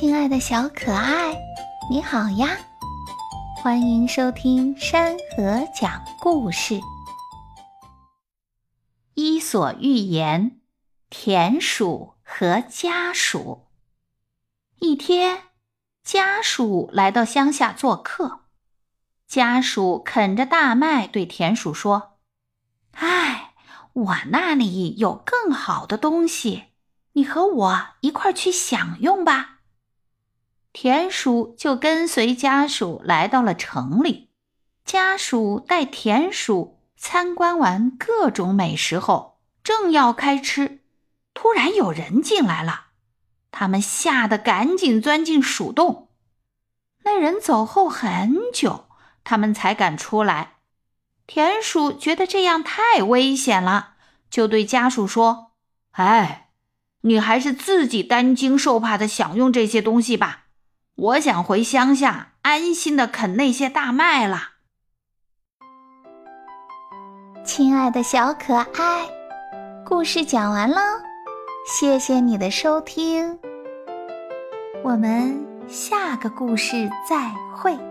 亲爱的小可爱，你好呀！欢迎收听山河讲故事。《伊索寓言》：田鼠和家鼠。一天，家鼠来到乡下做客，家鼠啃着大麦，对田鼠说：“哎，我那里有更好的东西，你和我一块儿去享用吧。”田鼠就跟随家鼠来到了城里。家鼠带田鼠参观完各种美食后，正要开吃，突然有人进来了。他们吓得赶紧钻进鼠洞。那人走后很久，他们才敢出来。田鼠觉得这样太危险了，就对家鼠说：“哎，你还是自己担惊受怕的享用这些东西吧。”我想回乡下安心的啃那些大麦了。亲爱的小可爱，故事讲完喽，谢谢你的收听，我们下个故事再会。